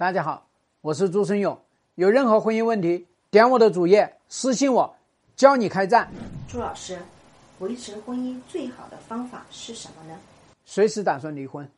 大家好，我是朱生勇。有任何婚姻问题，点我的主页私信我，教你开战。朱老师，维持婚姻最好的方法是什么呢？随时打算离婚。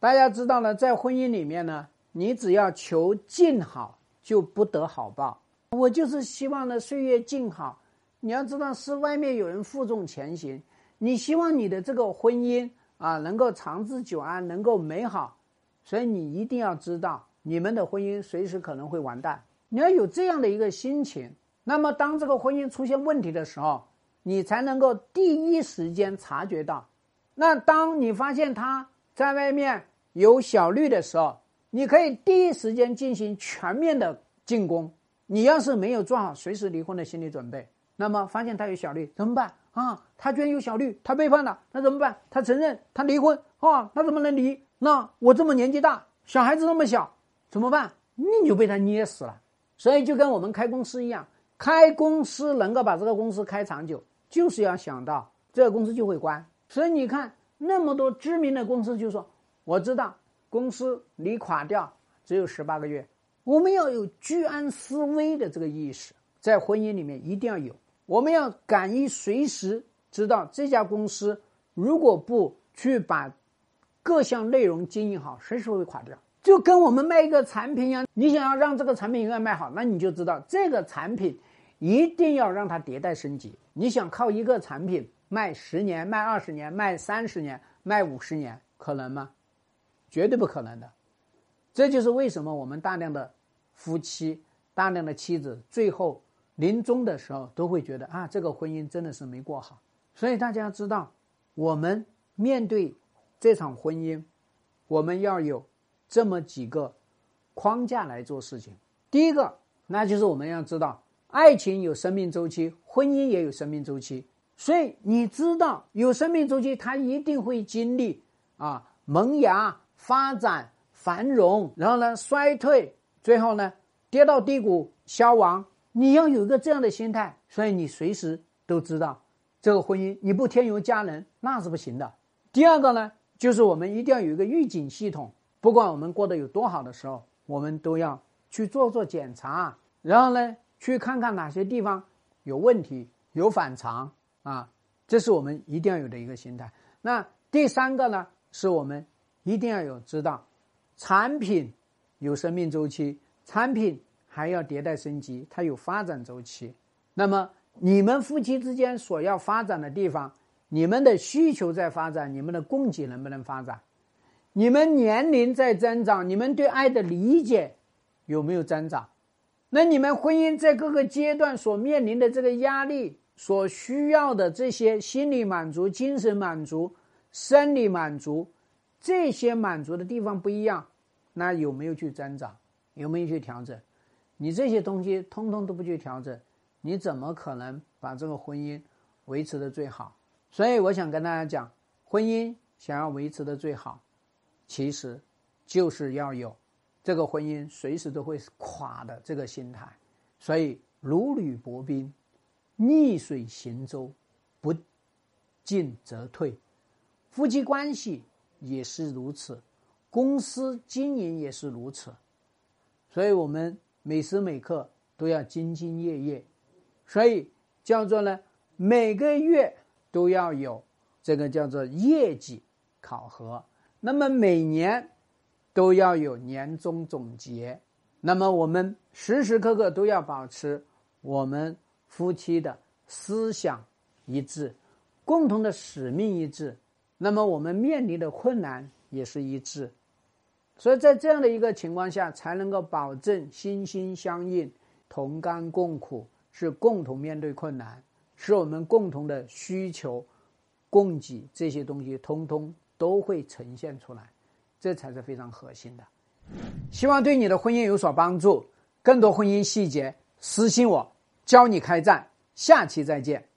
大家知道呢，在婚姻里面呢，你只要求静好，就不得好报。我就是希望呢，岁月静好。你要知道，是外面有人负重前行。你希望你的这个婚姻啊，能够长治久安，能够美好，所以你一定要知道。你们的婚姻随时可能会完蛋，你要有这样的一个心情。那么，当这个婚姻出现问题的时候，你才能够第一时间察觉到。那当你发现他在外面有小绿的时候，你可以第一时间进行全面的进攻。你要是没有做好随时离婚的心理准备，那么发现他有小绿怎么办啊？他居然有小绿，他背叛了，那怎么办？他承认他离婚啊？他怎么能离？那我这么年纪大，小孩子那么小。怎么办？你就被他捏死了。所以就跟我们开公司一样，开公司能够把这个公司开长久，就是要想到这个公司就会关。所以你看那么多知名的公司就说：“我知道公司离垮掉只有十八个月。”我们要有居安思危的这个意识，在婚姻里面一定要有。我们要敢于随时知道这家公司如果不去把各项内容经营好，随时会垮掉。就跟我们卖一个产品一样，你想要让这个产品永远卖好，那你就知道这个产品一定要让它迭代升级。你想靠一个产品卖十年、卖二十年、卖三十年、卖五十年，可能吗？绝对不可能的。这就是为什么我们大量的夫妻、大量的妻子最后临终的时候都会觉得啊，这个婚姻真的是没过好。所以大家知道，我们面对这场婚姻，我们要有。这么几个框架来做事情。第一个，那就是我们要知道，爱情有生命周期，婚姻也有生命周期。所以你知道，有生命周期，它一定会经历啊萌芽、发展、繁荣，然后呢衰退，最后呢跌到低谷消亡。你要有一个这样的心态，所以你随时都知道，这个婚姻你不添油加人那是不行的。第二个呢，就是我们一定要有一个预警系统。不管我们过得有多好的时候，我们都要去做做检查，然后呢，去看看哪些地方有问题、有反常啊，这是我们一定要有的一个心态。那第三个呢，是我们一定要有知道，产品有生命周期，产品还要迭代升级，它有发展周期。那么你们夫妻之间所要发展的地方，你们的需求在发展，你们的供给能不能发展？你们年龄在增长，你们对爱的理解有没有增长？那你们婚姻在各个阶段所面临的这个压力，所需要的这些心理满足、精神满足、生理满足，这些满足的地方不一样，那有没有去增长？有没有去调整？你这些东西通通都不去调整，你怎么可能把这个婚姻维持的最好？所以我想跟大家讲，婚姻想要维持的最好。其实，就是要有这个婚姻随时都会垮的这个心态，所以如履薄冰，逆水行舟，不进则退。夫妻关系也是如此，公司经营也是如此，所以我们每时每刻都要兢兢业业，所以叫做呢，每个月都要有这个叫做业绩考核。那么每年都要有年终总结，那么我们时时刻刻都要保持我们夫妻的思想一致，共同的使命一致，那么我们面临的困难也是一致，所以在这样的一个情况下，才能够保证心心相印、同甘共苦，是共同面对困难，使我们共同的需求、供给这些东西通通。都会呈现出来，这才是非常核心的。希望对你的婚姻有所帮助。更多婚姻细节，私信我，教你开战。下期再见。